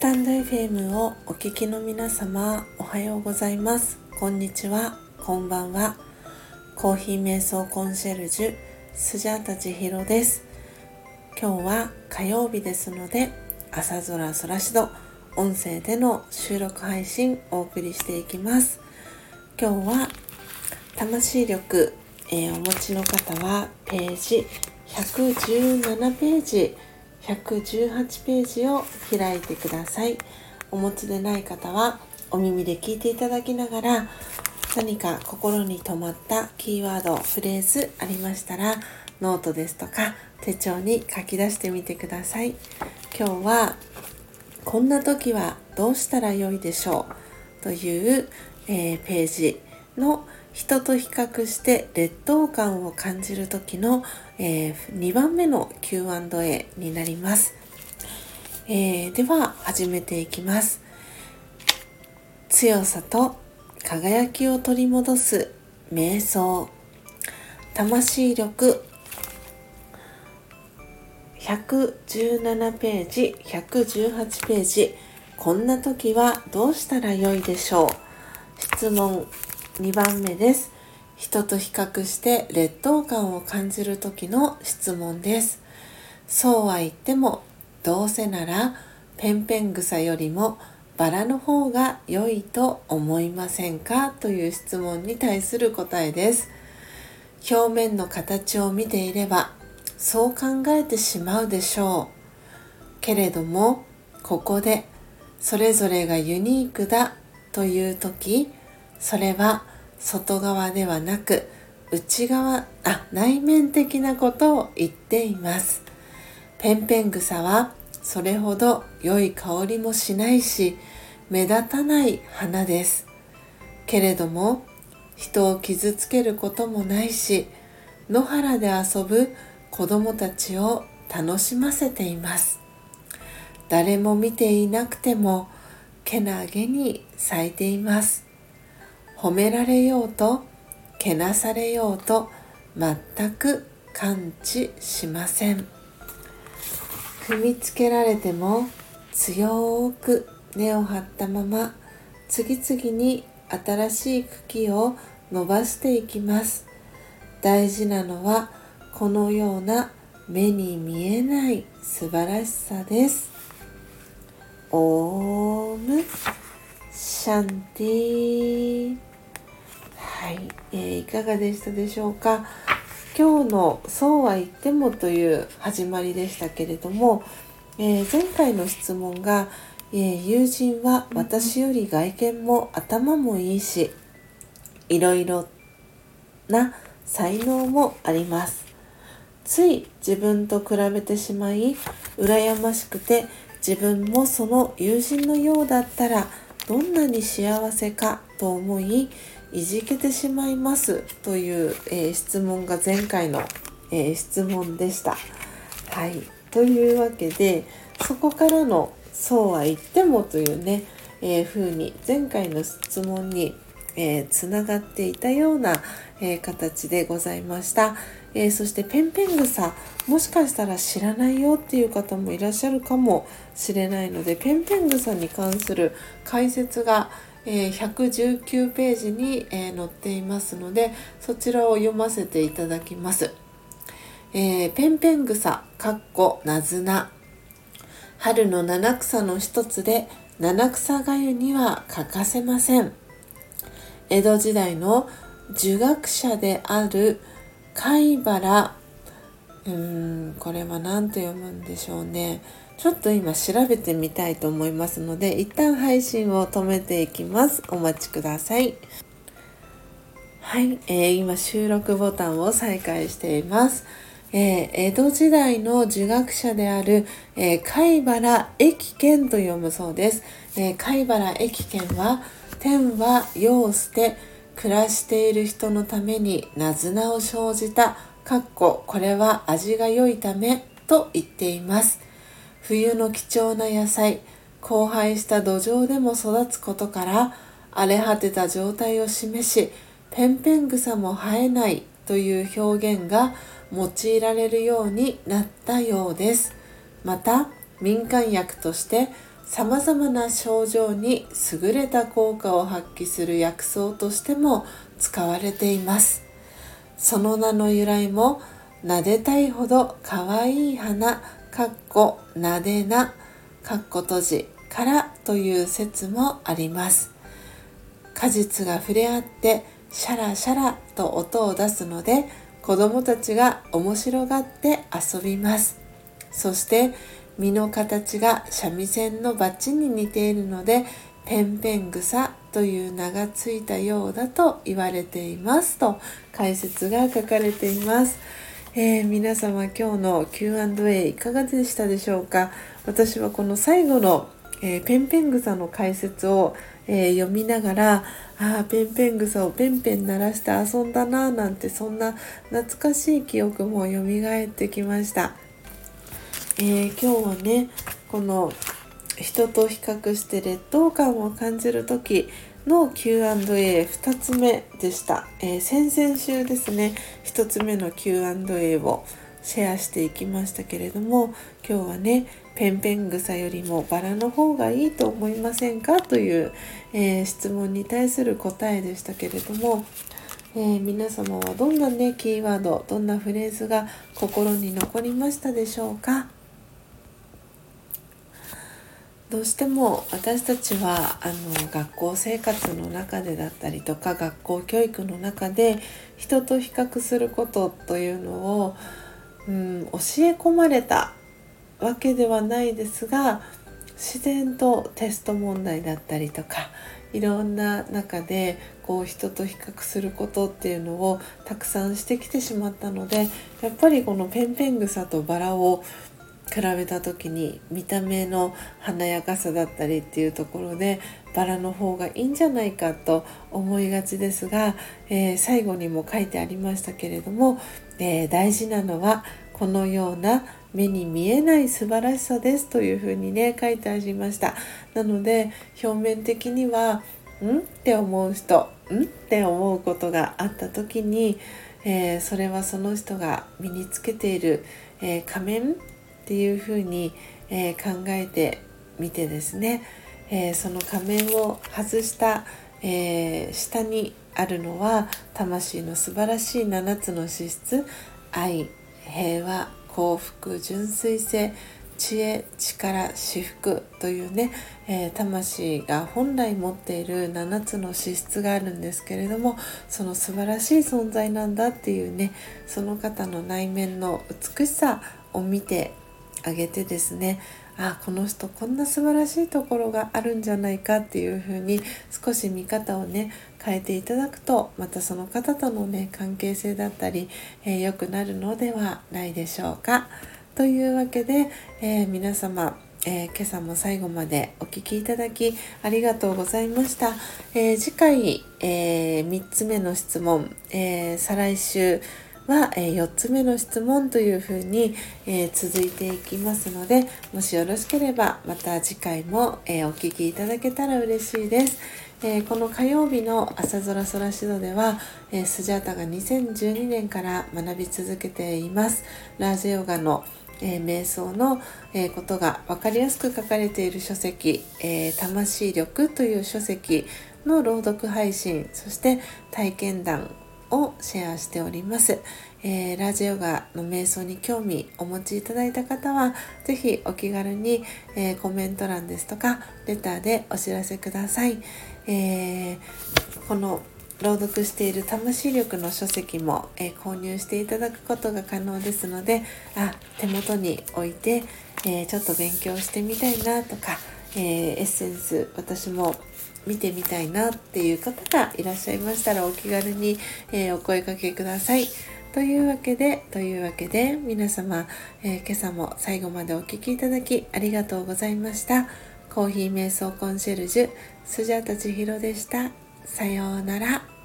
タンド FM をお聞きの皆様おはようございます。こんにちは。こんばんは。コーヒー瞑想コンシェルジュスジャータ千尋です。今日は火曜日ですので朝空空しど音声での収録配信お送りしていきます。今日は魂力、えー、お持ちの方はページ117ページ118ページを開いてください。お持ちでない方はお耳で聞いていただきながら何か心に留まったキーワードフレーズありましたらノートですとか手帳に書き出してみてください。今日はこんな時はどうしたらよいでしょうという、えー、ページ。の人と比較して劣等感を感じる時の、えー、2番目の Q&A になります、えー、では始めていきます。強さと輝きを取り戻す瞑想。魂力。117ページ118ページ。こんな時はどうしたらよいでしょう？質問。2番目です。人と比較して劣等感を感じる時の質問です。そうは言ってもどうせならペンペン草よりもバラの方が良いと思いませんか？という質問に対する答えです。表面の形を見ていればそう考えてしまうでしょう。けれどもここでそれぞれがユニークだという時それは外側ではなく内側あ内面的なことを言っています。ペンペン草はそれほど良い香りもしないし目立たない花です。けれども人を傷つけることもないし野原で遊ぶ子供たちを楽しませています。誰も見ていなくてもけなげに咲いています。褒められようとけなされようと全く感知しません。踏みつけられても強く根を張ったまま次々に新しい茎を伸ばしていきます。大事なのはこのような目に見えない素晴らしさです。オームシャンティはい、えー、いかがでしたでしょうか？今日の「そうは言っても」という始まりでしたけれども、えー、前回の質問が、えー、友人は私より外見も頭もいいしいろいろな才能もあります。つい自分と比べてしまい羨ましくて自分もその友人のようだったらどんなに幸せかと思いいじけてしまいますという、えー、質問が前回の、えー、質問でした。はい、というわけでそこからの「そうは言っても」というね、えー、風に前回の質問にえー、つながっていたような、えー、形でございました、えー、そしてペンペン草もしかしたら知らないよっていう方もいらっしゃるかもしれないのでペンペン草に関する解説が、え119ページに、え載っていますのでそちらを読ませていただきます。えー、ペンペン草かっこなずな春の七草の一つで七草がゆには欠かせません江戸時代の儒学者である貝原うーんこれは何て読むんでしょうね。ちょっと今調べてみたいと思いますので一旦配信を止めていきます。お待ちください。はい、えー、今収録ボタンを再開しています。えー、江戸時代の儒学者である、えー、貝原駅賢と読むそうです、えー、貝原駅賢は天は世を捨て暮らしている人のためになずなを生じたかっここれは味が良いためと言っています。冬の貴重な野菜荒廃した土壌でも育つことから荒れ果てた状態を示しペンペン草も生えないという表現が用いられるようになったようです。また民間薬としてさまざまな症状に優れた効果を発揮する薬草としても使われています。その名の由来も撫でたいほど可愛い花かっこなでなかっこ閉じからという説もあります。果実が触れ合ってシャラシャラと音を出すので子供たちが面白がって遊びます。そして実の形が三味線のバチに似ているのでペンペン草という名がついたようだと言われていますと解説が書かれています、えー、皆様今日の Q&A いかがでしたでしょうか？私はこの最後の、えー、ペンペン草の解説を、えー、読みながらああペンペン草をペンペン鳴らして遊んだななんてそんな懐かしい記憶も蘇ってきました。えー、今日はねこの人と比較して劣等感を感じる時の Q&A2 つ目でした、えー、先々週ですね1つ目の Q&A をシェアしていきましたけれども今日はねペンペン草よりもバラの方がいいと思いませんかという、えー、質問に対する答えでしたけれども、えー、皆様はどんなねキーワードどんなフレーズが心に残りましたでしょうか？どうしても私たちはあの学校生活の中でだったりとか学校教育の中で人と比較することというのを、うん、教え込まれたわけではないですが自然とテスト問題だったりとかいろんな中でこう人と比較することっていうのをたくさんしてきてしまったのでやっぱりこのペンペン草とバラを比べた時に見た目の華やかさだったりっていうところでバラの方がいいんじゃないかと思いがちですが、えー、最後にも書いてありましたけれども、えー、大事なのはこのような目に見えない素晴らしさですというふうにね書いてありました。なので表面的にはん？って思う人ん？って思うことがあった時に、えー、それはその人が身につけている、え仮面っていうふうに、えー、考えてみてですね、えー、その仮面を外した、えー、下にあるのは魂の素晴らしい7つの資質。愛平和幸福純粋性知恵力至福というね、えー、魂が本来持っている7つの資質があるんですけれどもその素晴らしい存在なんだっていうねその方の内面の美しさを見てあげてですねあこの人こんな素晴らしいところがあるんじゃないかっていうふうに少し見方をね変えていただくとまたその方とのね関係性だったり良、えー、くなるのではないでしょうか。というわけで、えー、皆様えー、今朝も最後までお聴きいただきありがとうございました。えー、次回、えー、3つ目の質問、え再来週は、え4つ目の質問というふうに、え続いていきますのでもしよろしければまた次回も、えお聴きいただけたら嬉しいです。えこの火曜日の朝空空しどでは、えスジャータが2012年から学び続けています。ラージヨガのえー、瞑想の、えー、ことが分かりやすく書かれている書籍「えー、魂力」という書籍の朗読配信そして体験談をシェアしております。えー、ラジオガの瞑想に興味お持ちいただいた方は、是非お気軽に、えー、コメント欄ですとか、レターでお知らせください。えー、この朗読している魂力の書籍も、えー、購入していただくことが可能ですのであ手元に置いて、えー、ちょっと勉強してみたいなとか、えー、エッセンス私も見てみたいなっていう方がいらっしゃいましたらお気軽に、えー、お声かけください。というわけで、というわけで、皆様、えー、今朝も最後までお聴きいただきありがとうございました。コーヒー瞑想コンシェルジュ、スジャタチヒロでした。さようなら。